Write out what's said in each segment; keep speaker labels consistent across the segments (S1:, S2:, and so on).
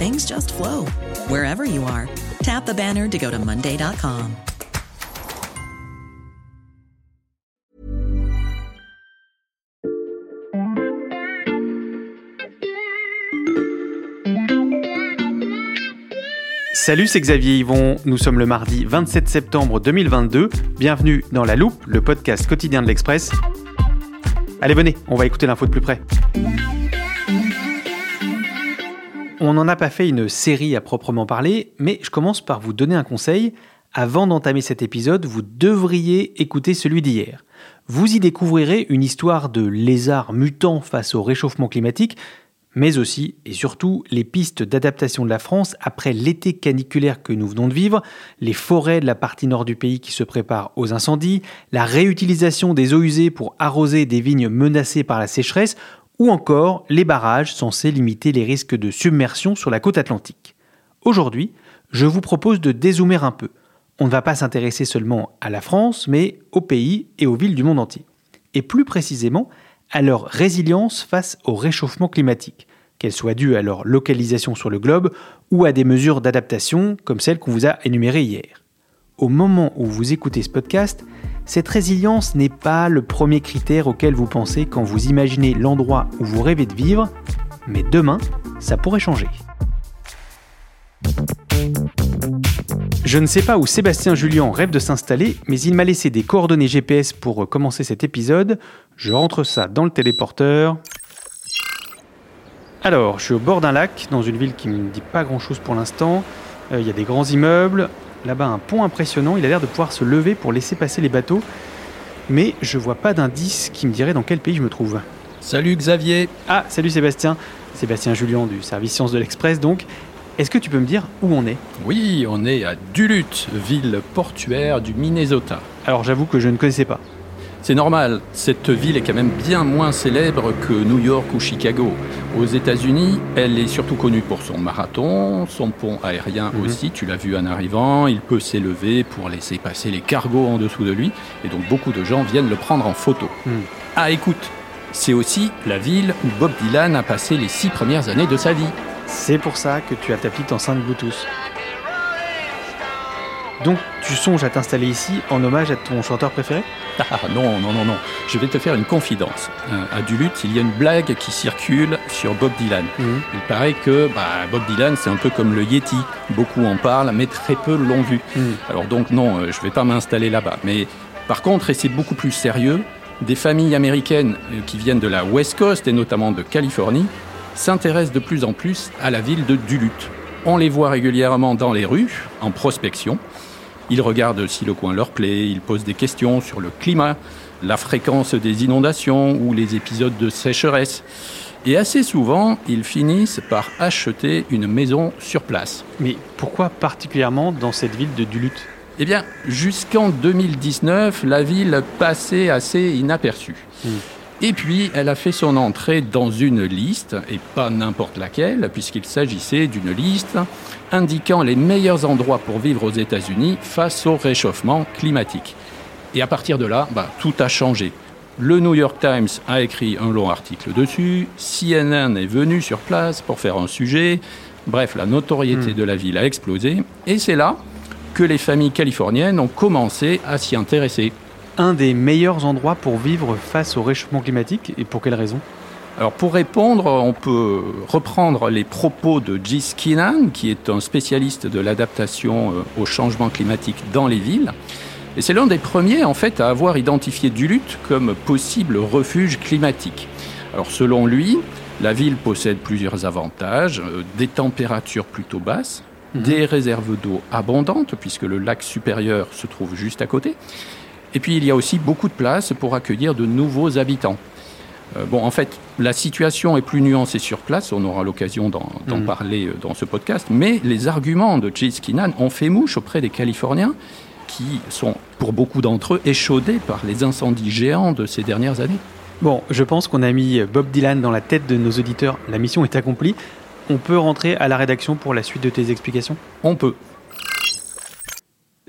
S1: things just flow wherever you are. Tap the banner to go to Monday.com.
S2: Salut, c'est Xavier Yvon. Nous sommes le mardi 27 septembre 2022. Bienvenue dans La Loupe, le podcast quotidien de l'Express. Allez, venez, on va écouter l'info de plus près. On n'en a pas fait une série à proprement parler, mais je commence par vous donner un conseil. Avant d'entamer cet épisode, vous devriez écouter celui d'hier. Vous y découvrirez une histoire de lézards mutants face au réchauffement climatique, mais aussi et surtout les pistes d'adaptation de la France après l'été caniculaire que nous venons de vivre, les forêts de la partie nord du pays qui se préparent aux incendies, la réutilisation des eaux usées pour arroser des vignes menacées par la sécheresse, ou encore les barrages censés limiter les risques de submersion sur la côte atlantique. Aujourd'hui, je vous propose de dézoomer un peu. On ne va pas s'intéresser seulement à la France, mais aux pays et aux villes du monde entier. Et plus précisément, à leur résilience face au réchauffement climatique, qu'elle soit due à leur localisation sur le globe ou à des mesures d'adaptation comme celles qu'on vous a énumérées hier. Au moment où vous écoutez ce podcast, cette résilience n'est pas le premier critère auquel vous pensez quand vous imaginez l'endroit où vous rêvez de vivre, mais demain, ça pourrait changer. Je ne sais pas où Sébastien Julien rêve de s'installer, mais il m'a laissé des coordonnées GPS pour commencer cet épisode. Je rentre ça dans le téléporteur. Alors, je suis au bord d'un lac, dans une ville qui ne me dit pas grand-chose pour l'instant. Euh, il y a des grands immeubles. Là-bas, un pont impressionnant. Il a l'air de pouvoir se lever pour laisser passer les bateaux. Mais je vois pas d'indice qui me dirait dans quel pays je me trouve.
S3: Salut Xavier
S2: Ah, salut Sébastien. Sébastien Julien du service Sciences de l'Express donc. Est-ce que tu peux me dire où on est?
S3: Oui, on est à Duluth, ville portuaire du Minnesota.
S2: Alors j'avoue que je ne connaissais pas.
S3: C'est normal, cette ville est quand même bien moins célèbre que New York ou Chicago. Aux États-Unis, elle est surtout connue pour son marathon, son pont aérien
S2: Mhm.
S3: aussi, tu l'as vu en arrivant, il peut s'élever pour laisser passer les cargos en dessous de lui, et donc beaucoup de gens viennent le prendre en photo.
S2: Mhm.
S3: Ah écoute, c'est aussi la ville où Bob Dylan a passé les six premières années de sa vie.
S2: C'est pour ça que tu as ta petite enceinte Bluetooth. Donc tu songes à t'installer ici en hommage à ton chanteur préféré?
S3: Ah non, non, non, non. Je vais te faire une confidence. Euh, à Duluth, il y a une blague qui circule sur Bob Dylan.
S2: Mhm.
S3: Il paraît que bah, Bob Dylan, c'est un peu comme le Yeti. Beaucoup en parlent, mais très peu l'ont vu.
S2: Mhm.
S3: Alors donc non, euh, je vais pas m'installer là-bas. Mais par contre, et c'est beaucoup plus sérieux, des familles américaines euh, qui viennent de la West Coast et notamment de Californie s'intéressent de plus en plus à la ville de Duluth. On les voit régulièrement dans les rues, en prospection. Ils regardent si le coin leur plaît, ils posent des questions sur le climat, la fréquence des inondations ou les épisodes de sécheresse. Et assez souvent, ils finissent par acheter une maison sur place.
S2: Mais pourquoi particulièrement dans cette ville de Duluth?
S3: Eh bien, jusqu'en 2019, la ville passait assez inaperçue.
S2: Mm.
S3: Et puis, elle a fait son entrée dans une liste, et pas n'importe laquelle, puisqu'il s'agissait d'une liste indiquant les meilleurs endroits pour vivre aux États-Unis face au réchauffement climatique. Et à partir de là, bah, tout a changé. Le New York Times a écrit un long article dessus, CNN est venu sur place pour faire un sujet, bref, la notoriété
S2: Mm.
S3: de la ville a explosé, et c'est là que les familles californiennes ont commencé à s'y intéresser.
S2: Un des meilleurs endroits pour vivre face au réchauffement climatique et pour quelle raison?
S3: Alors pour répondre, on peut reprendre les propos de Gis Keenan, qui est un spécialiste de l'adaptation euh, au changement climatique dans les villes. Et c'est l'un des premiers en fait à avoir identifié Duluth comme possible refuge climatique. Alors selon lui, la ville possède plusieurs avantages, euh, des températures plutôt basses, mhm. des réserves d'eau abondantes puisque le lac supérieur se trouve juste à côté. Et puis il y a aussi beaucoup de place pour accueillir de nouveaux habitants. Euh, bon, en fait, la situation est plus nuancée sur place, on aura l'occasion d'en mm. parler euh, dans ce podcast, mais les arguments de Chase Keenan ont fait mouche auprès des Californiens qui sont, pour beaucoup d'entre eux, échaudés par les incendies géants de ces dernières années.
S2: Bon, je pense qu'on a mis Bob Dylan dans la tête de nos auditeurs. La mission est accomplie. On peut rentrer à la rédaction pour la suite de tes explications?
S3: On peut.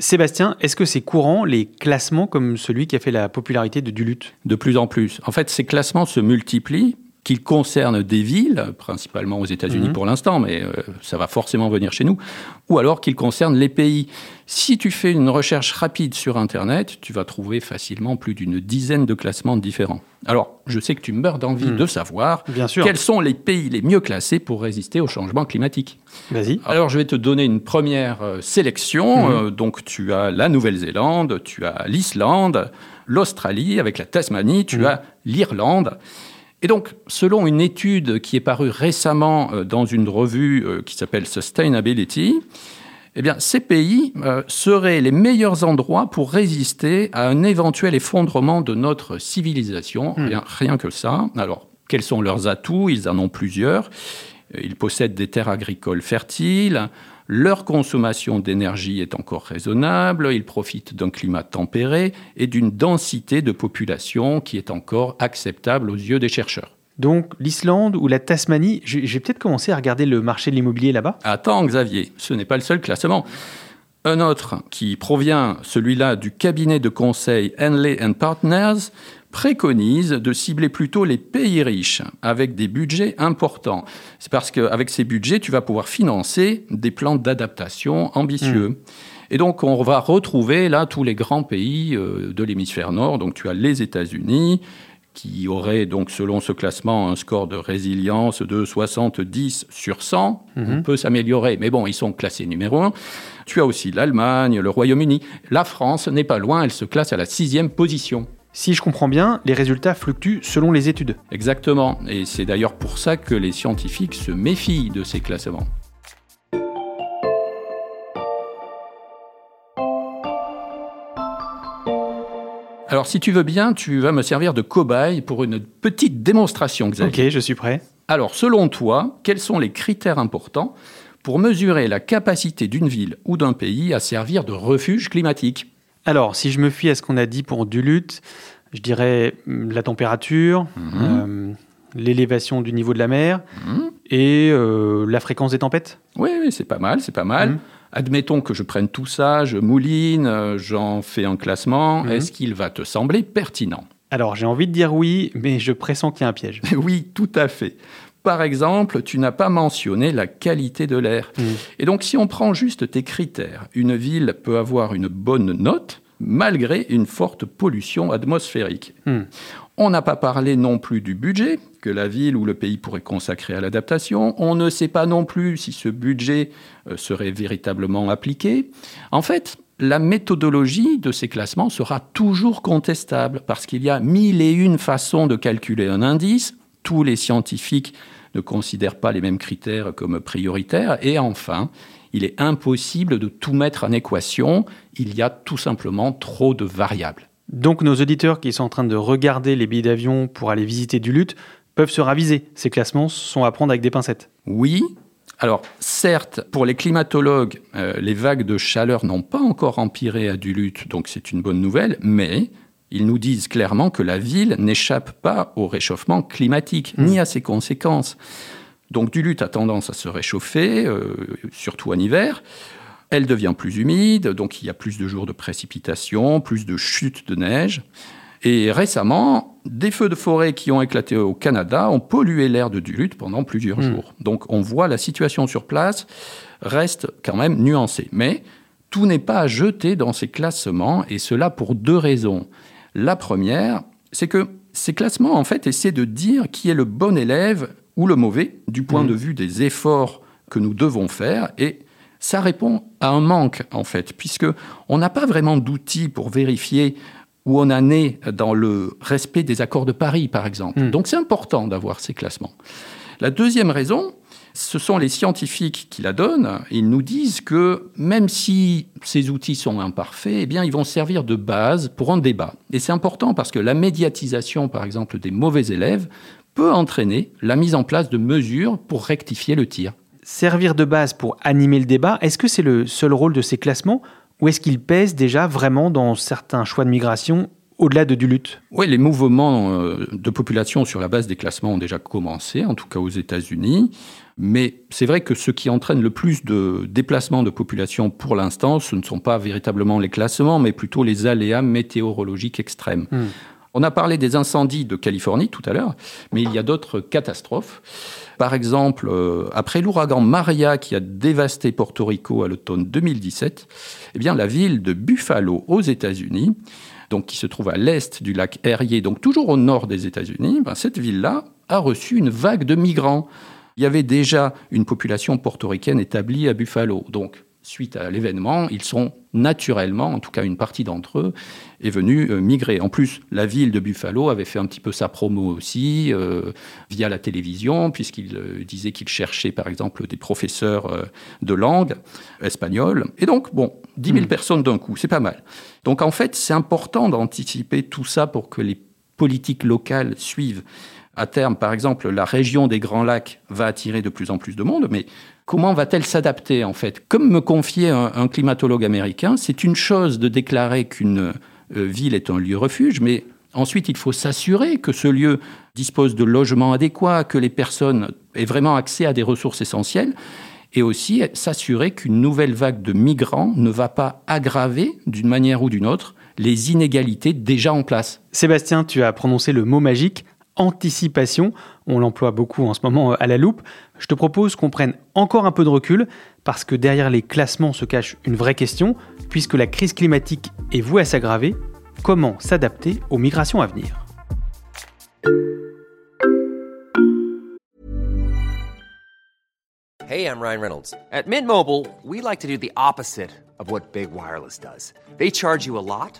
S2: Sébastien, est-ce que c'est courant les classements comme celui qui a fait la popularité de Duluth?
S3: De plus en plus. En fait, ces classements se multiplient qu'ils concernent des villes, principalement aux États-Unis mhm. pour l'instant, mais euh, ça va forcément venir chez nous, ou alors qu'ils concernent les pays. Si tu fais une recherche rapide sur Internet, tu vas trouver facilement plus d'une dizaine de classements différents. Alors, je sais que tu meurs d'envie mhm. de savoir
S2: Bien sûr.
S3: quels sont les pays les mieux classés pour résister au changement climatique.
S2: Vas-y.
S3: Alors, je vais te donner une première euh, sélection. Mhm. Euh, donc, tu as la Nouvelle-Zélande, tu as l'Islande, l'Australie avec la Tasmanie, tu as l'Irlande. Et donc, selon une étude qui est parue récemment euh, dans une revue euh, qui s'appelle Sustainability, eh bien, ces pays euh, seraient les meilleurs endroits pour résister à un éventuel effondrement de notre civilisation. Hmm. Rien, rien que ça. Alors, quels sont leurs atouts? Ils en ont plusieurs. Ils possèdent des terres agricoles fertiles, leur consommation d'énergie est encore raisonnable, ils profitent d'un climat tempéré et d'une densité de population qui est encore acceptable aux yeux des chercheurs.
S2: Donc l'Islande ou la Tasmanie, j'ai peut-être commencé à regarder le marché de l'immobilier là-bas
S3: Attends Xavier, ce n'est pas le seul classement. Un autre qui provient, celui-là, du cabinet de conseil Henley Partners, préconise de cibler plutôt les pays riches avec des budgets importants. C'est parce qu'avec ces budgets, tu vas pouvoir financer des plans d'adaptation ambitieux. Hmm. Et donc, on va retrouver là tous les grands pays euh, de l'hémisphère nord. Donc, tu as les États-Unis, qui auraient donc, selon ce classement, un score de résilience de 70 sur 100. On hmm. peut s'améliorer, mais bon, ils sont classés numéro 1. Tu as aussi l'Allemagne, le Royaume-Uni. La France n'est pas loin, elle se classe à la sixième position.
S2: Si je comprends bien, les résultats fluctuent selon les études.
S3: Exactement, et c'est d'ailleurs pour ça que les scientifiques se méfient de ces classements. Alors si tu veux bien, tu vas me servir de cobaye pour une petite démonstration, Xavier.
S2: Ok, je suis prêt.
S3: Alors selon toi, quels sont les critères importants pour mesurer la capacité d'une ville ou d'un pays à servir de refuge climatique?
S2: Alors, si je me fie à ce qu'on a dit pour Duluth, je dirais hum, la température, mhm. euh, l'élévation du niveau de la mer mhm. et euh, la fréquence des tempêtes.
S3: Oui, c'est pas mal, c'est pas mal. Mhm. Admettons que je prenne tout ça, je mouline, euh, j'en fais un classement. Est-ce qu'il va te sembler pertinent?
S2: Alors, j'ai envie de dire oui, mais je pressens qu'il y a un piège.
S3: oui, tout à fait. Par exemple, tu n'as pas mentionné la qualité de l'air. Mm. Et donc, si on prend juste tes critères, une ville peut avoir une bonne note malgré une forte pollution atmosphérique. Mm. On n'a pas parlé non plus du budget que la ville ou le pays pourrait consacrer à l'adaptation. On ne sait pas non plus si ce budget euh, serait véritablement appliqué. En fait, la méthodologie de ces classements sera toujours contestable parce qu'il y a mille et une façons de calculer un indice tous les scientifiques ne considèrent pas les mêmes critères comme prioritaires. Et enfin, il est impossible de tout mettre en équation. Il y a tout simplement trop de variables.
S2: Donc nos auditeurs qui sont en train de regarder les billets d'avion pour aller visiter Duluth peuvent se raviser. Ces classements sont à prendre avec des pincettes.
S3: Oui. Alors certes, pour les climatologues, euh, les vagues de chaleur n'ont pas encore empiré à Duluth, donc c'est une bonne nouvelle, mais ils nous disent clairement que la ville n'échappe pas au réchauffement climatique, ni à ses conséquences. Donc Duluth a tendance à se réchauffer, euh, surtout en hiver. Elle devient plus humide, donc il y a plus de jours de précipitations, plus de chutes de neige. Et récemment, des feux de forêt qui ont éclaté au Canada ont pollué l'air de Duluth pendant plusieurs hmm. jours. Donc on voit la situation sur place reste quand même nuancée. Mais tout n'est pas à jeter dans ces classements, et cela pour deux raisons. La première, c'est que ces classements, en fait, essaient de dire qui est le bon élève ou le mauvais du point mmh. de vue des efforts que nous devons faire et ça répond à un manque en fait, puisque on n'a pas vraiment d'outils pour vérifier où on en est dans le respect des accords de Paris, par exemple. Hmm. Donc c'est important d'avoir ces classements. La deuxième raison, ce sont les scientifiques qui la donnent. Ils nous disent que même si ces outils sont imparfaits, eh bien, ils vont servir de base pour un débat. Et c'est important parce que la médiatisation, par exemple, des mauvais élèves peut entraîner la mise en place de mesures pour rectifier le tir
S2: servir de base pour animer le débat, est-ce que c'est le seul rôle de ces classements ou est-ce qu'ils pèsent déjà vraiment dans certains choix de migration au-delà de du lutte?
S3: Oui, les mouvements euh, de population sur la base des classements ont déjà commencé, en tout cas aux États-Unis. Mais c'est vrai que ce qui entraîne le plus de déplacements de population pour l'instant, ce ne sont pas véritablement les classements, mais plutôt les aléas météorologiques extrêmes. Hmm. On a parlé des incendies de Californie tout à l'heure, mais il y a d'autres catastrophes. Par exemple, euh, après l'ouragan Maria qui a dévasté Porto Rico à l'automne 2017, eh bien, la ville de Buffalo aux États-Unis, donc qui se trouve à l'est du lac Erie, donc toujours au nord des États-Unis, ben, cette ville-là a reçu une vague de migrants. Il y avait déjà une population portoricaine établie à Buffalo. Donc, suite à l'événement, ils sont naturellement, en tout cas une partie d'entre eux, est venue euh, migrer. En plus, la ville de Buffalo avait fait un petit peu sa promo aussi euh, via la télévision, puisqu'il euh, disait qu'il cherchait par exemple des professeurs de langue espagnole. Et donc, bon, 10 000 hmm. personnes d'un coup, c'est pas mal. Donc en fait, c'est important d'anticiper tout ça pour que les politiques locales suivent. À terme, par exemple, la région des Grands Lacs va attirer de plus en plus de monde, mais comment va-t-elle s'adapter en fait? Comme me confiait un, climatologue américain, c'est une chose de déclarer qu'une euh, ville est un lieu refuge, mais ensuite il faut s'assurer que ce lieu dispose de logements adéquats, que les personnes aient vraiment accès à des ressources essentielles, et aussi s'assurer qu'une nouvelle vague de migrants ne va pas aggraver d'une manière ou d'une autre les inégalités déjà en place.
S2: Sébastien, tu as prononcé le mot magique anticipation. On l'emploie beaucoup en ce moment à la loupe. Je te propose qu'on prenne encore un peu de recul parce que derrière les classements se cache une vraie question, puisque la crise climatique est vouée à s'aggraver. Comment s'adapter aux migrations à venir?
S4: Hey, I'm Ryan Reynolds. At we like to do the opposite of what Big Wireless does. They charge you a lot.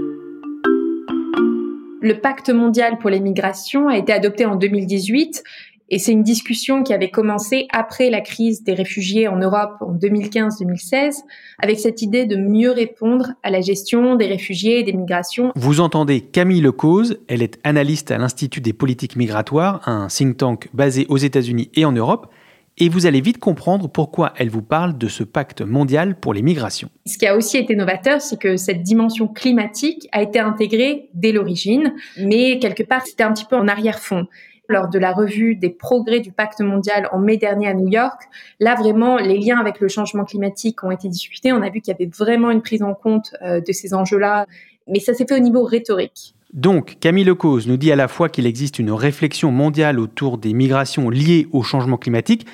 S5: Le pacte mondial pour les migrations a été adopté en 2018 et c'est une discussion qui avait commencé après la crise des réfugiés en Europe en 2015-2016, avec cette idée de mieux répondre à la gestion des réfugiés et des migrations.
S2: Vous entendez Camille Lecause, elle est analyste à l'Institut des politiques migratoires, un think tank basé aux États-Unis et en Europe et vous allez vite comprendre pourquoi elle vous parle de ce pacte mondial pour les migrations.
S5: Ce qui a aussi été novateur, c'est que cette dimension climatique a été intégrée dès l'origine, mais quelque part c'était un petit peu en arrière-fond lors de la revue des progrès du pacte mondial en mai dernier à New York. Là, vraiment, les liens avec le changement climatique ont été discutés. On a vu qu'il y avait vraiment une prise en compte euh, de ces enjeux-là, mais ça s'est fait au niveau rhétorique.
S2: Donc, Camille Lecause nous dit à la fois qu'il existe une réflexion mondiale autour des migrations liées au changement climatique,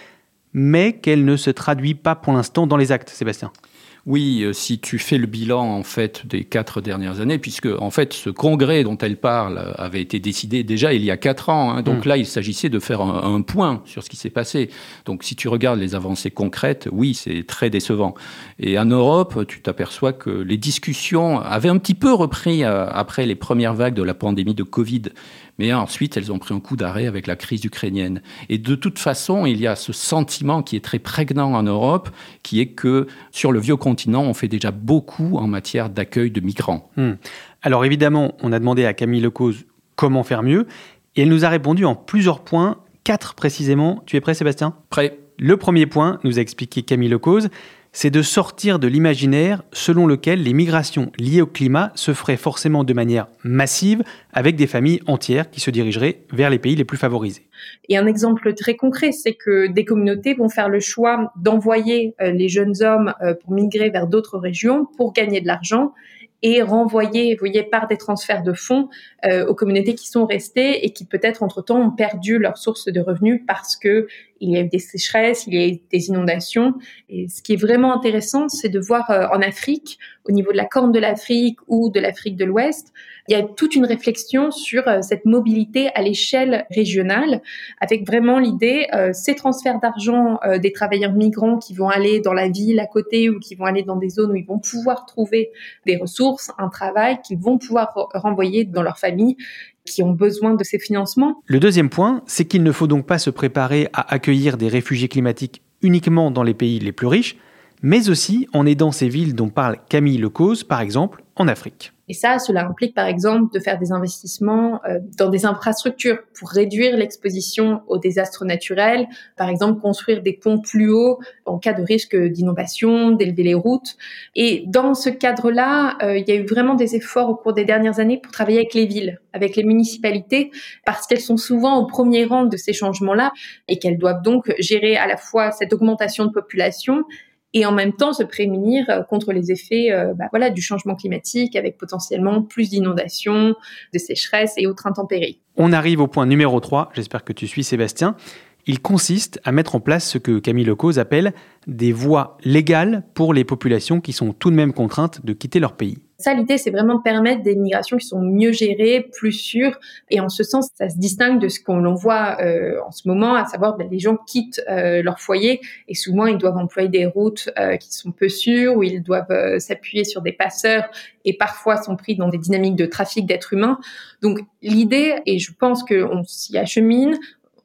S2: mais qu'elle ne se traduit pas pour l'instant dans les actes, Sébastien.
S3: Oui, euh, si tu fais le bilan en fait des quatre dernières années, puisque en fait ce congrès dont elle parle avait été décidé déjà il y a quatre ans. Hein. donc mm. là, il s'agissait de faire un, point sur ce qui s'est passé. Donc si tu regardes les avancées concrètes, oui, c'est très décevant. Et en Europe, tu t'aperçois que les discussions avaient un petit peu repris euh, après les premières vagues de la pandémie de Covid. Mais ensuite, elles ont pris un coup d'arrêt avec la crise ukrainienne. Et de toute façon, il y a ce sentiment qui est très prégnant en Europe, qui est que sur le vieux continent, on fait déjà beaucoup en matière d'accueil de migrants. Hmm.
S2: Alors évidemment, on a demandé à Camille Lecause comment faire mieux, et elle nous a répondu en plusieurs points, quatre précisément. Tu es prêt, Sébastien?
S3: Prêt.
S2: Le premier point, nous a expliqué Camille Lecause, c'est de sortir de l'imaginaire selon lequel les migrations liées au climat se feraient forcément de manière massive avec des familles entières qui se dirigeraient vers les pays les plus favorisés.
S5: Et un exemple très concret, c'est que des communautés vont faire le choix d'envoyer euh, les jeunes hommes euh, pour migrer vers d'autres régions pour gagner de l'argent et renvoyer, vous voyez, par des transferts de fonds euh, aux communautés qui sont restées et qui peut-être entre-temps ont perdu leur source de revenus parce que il y a eu des sécheresses, il y a eu des inondations. Et ce qui est vraiment intéressant, c'est de voir euh, en Afrique, au niveau de la Corne de l'Afrique ou de l'Afrique de l'Ouest, il y a toute une réflexion sur euh, cette mobilité à l'échelle régionale, avec vraiment l'idée, euh, ces transferts d'argent euh, des travailleurs migrants qui vont aller dans la ville à côté ou qui vont aller dans des zones où ils vont pouvoir trouver des ressources, un travail qu'ils vont pouvoir renvoyer dans leur famille qui ont besoin de ces financements.
S2: Le deuxième point, c'est qu'il ne faut donc pas se préparer à accueillir des réfugiés climatiques uniquement dans les pays les plus riches, mais aussi en aidant ces villes dont parle Camille Lecause, par exemple, en Afrique.
S5: Et ça, cela implique par exemple de faire des investissements euh, dans des infrastructures pour réduire l'exposition aux désastres naturels, par exemple construire des ponts plus hauts en cas de risque d'inondation, d'élever les routes. Et dans ce cadre-là, euh, il y a eu vraiment des efforts au cours des dernières années pour travailler avec les villes, avec les municipalités, parce qu'elles sont souvent au premier rang de ces changements-là et qu'elles doivent donc gérer à la fois cette augmentation de population et en même temps se prémunir euh, contre les effets euh, bah, du changement climatique avec potentiellement plus d'inondations, de sécheresses et autres intempéries.
S2: On arrive au point numéro 3, j'espère que tu suis Sébastien. Il consiste à mettre en place ce que Camille Lecause appelle des voies légales pour les populations qui sont tout de même contraintes de quitter leur pays.
S5: Ça, l'idée, c'est vraiment de permettre des migrations qui sont mieux gérées, plus sûres. Et en ce sens, ça se distingue de ce qu'on voit euh, en ce moment, à savoir ben, les gens quittent euh, leur foyer et souvent ils doivent employer des routes euh, qui sont peu sûres, ou ils doivent euh, s'appuyer sur des passeurs et parfois sont pris dans des dynamiques de trafic d'êtres humains. Donc l'idée, et je pense qu'on s'y achemine,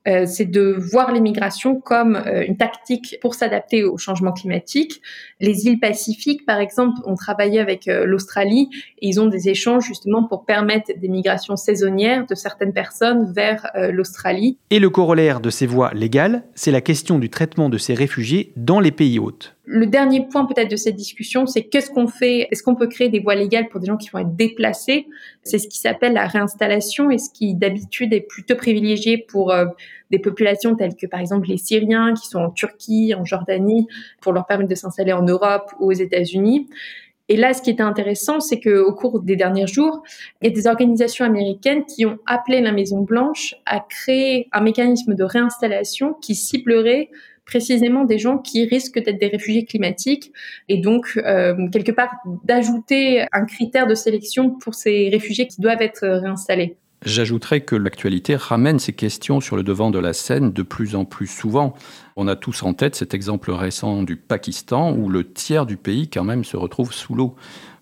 S5: euh, c'est de voir l'immigration comme euh, une tactique pour s'adapter au changement climatique. Les îles Pacifiques, par exemple, ont travaillé avec euh, l'Australie et ils ont des échanges justement pour permettre des migrations saisonnières de certaines personnes vers l'Australie.
S2: Et le corollaire de ces voies légales, c'est la question du traitement de ces réfugiés dans les pays hôtes.
S5: Le dernier point peut-être de cette discussion, c'est qu'est-ce qu'on fait Est-ce qu'on peut créer des voies légales pour des gens qui vont être déplacés? C'est ce qui s'appelle la réinstallation et ce qui d'habitude est plutôt privilégié pour euh, des populations telles que par exemple les Syriens qui sont en Turquie, en Jordanie, pour leur permettre de s'installer en Europe ou aux États-Unis. Et là, ce qui était intéressant, c'est qu'au cours des derniers jours, il y a des organisations américaines qui ont appelé la Maison Blanche à créer un mécanisme de réinstallation qui ciblerait précisément des gens qui risquent d'être des réfugiés climatiques et donc euh, quelque part d'ajouter un critère de sélection pour ces réfugiés qui doivent être réinstallés.
S3: J'ajouterais que l'actualité ramène ces questions sur le devant de la scène de plus en plus souvent. On a tous en tête cet exemple récent du Pakistan où le tiers du pays quand même se retrouve sous l'eau.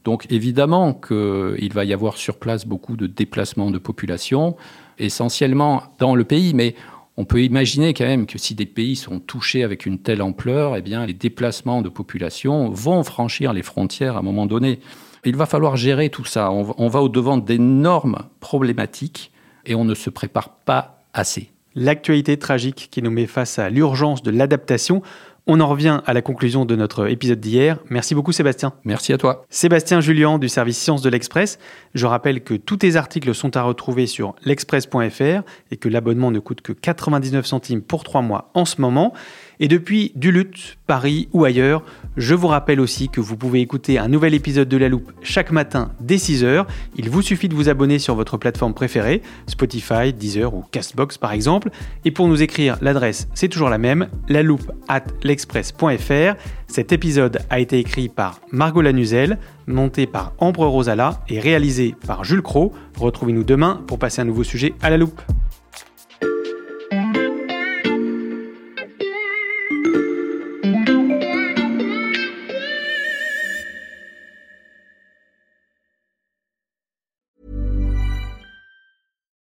S3: Donc évidemment qu'il va y avoir sur place beaucoup de déplacements de population, essentiellement dans le pays, mais on peut imaginer quand même que si des pays sont touchés avec une telle ampleur, eh bien, les déplacements de population vont franchir les frontières à un moment donné. Il va falloir gérer tout ça. On va au-devant d'énormes problématiques et on ne se prépare pas assez.
S2: L'actualité tragique qui nous met face à l'urgence de l'adaptation on en revient à la conclusion de notre épisode d'hier. Merci beaucoup Sébastien.
S3: Merci à toi.
S2: Sébastien Julien du service Sciences de l'Express. Je rappelle que tous tes articles sont à retrouver sur l'express.fr et que l'abonnement ne coûte que 99 centimes pour trois mois en ce moment. Et depuis Duluth, Paris ou ailleurs, je vous rappelle aussi que vous pouvez écouter un nouvel épisode de La Loupe chaque matin dès 6h. Il vous suffit de vous abonner sur votre plateforme préférée, Spotify, Deezer ou Castbox par exemple. Et pour nous écrire, l'adresse c'est toujours la même, la loupe at l'express.fr. Cet épisode a été écrit par Margot Lanuzel, monté par Ambre Rosala et réalisé par Jules Cro. Retrouvez-nous demain pour passer un nouveau sujet à la loupe.